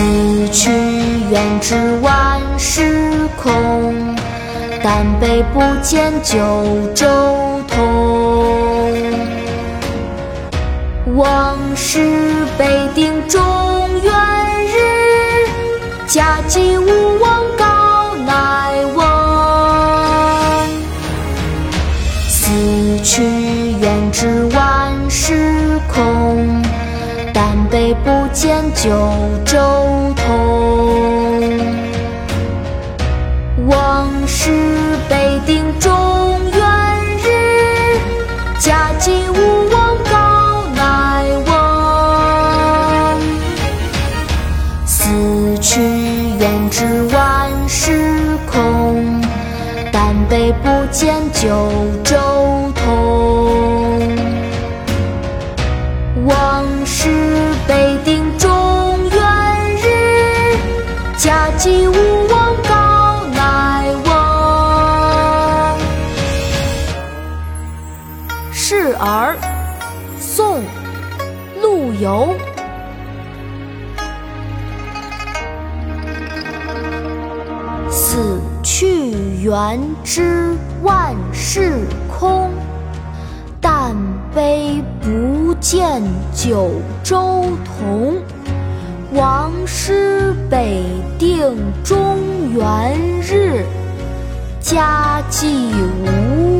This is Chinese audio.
死去元知万事空，但悲不见九州同。往事北定中原日，家祭无忘告乃翁。死去元知万但悲不见九州同。往事北定中原日，家祭无忘告乃翁。死去元知万事空，但悲不见九州示儿，宋·陆游。死去元知万事空，但悲不见九州同。王师北定中原日，家祭无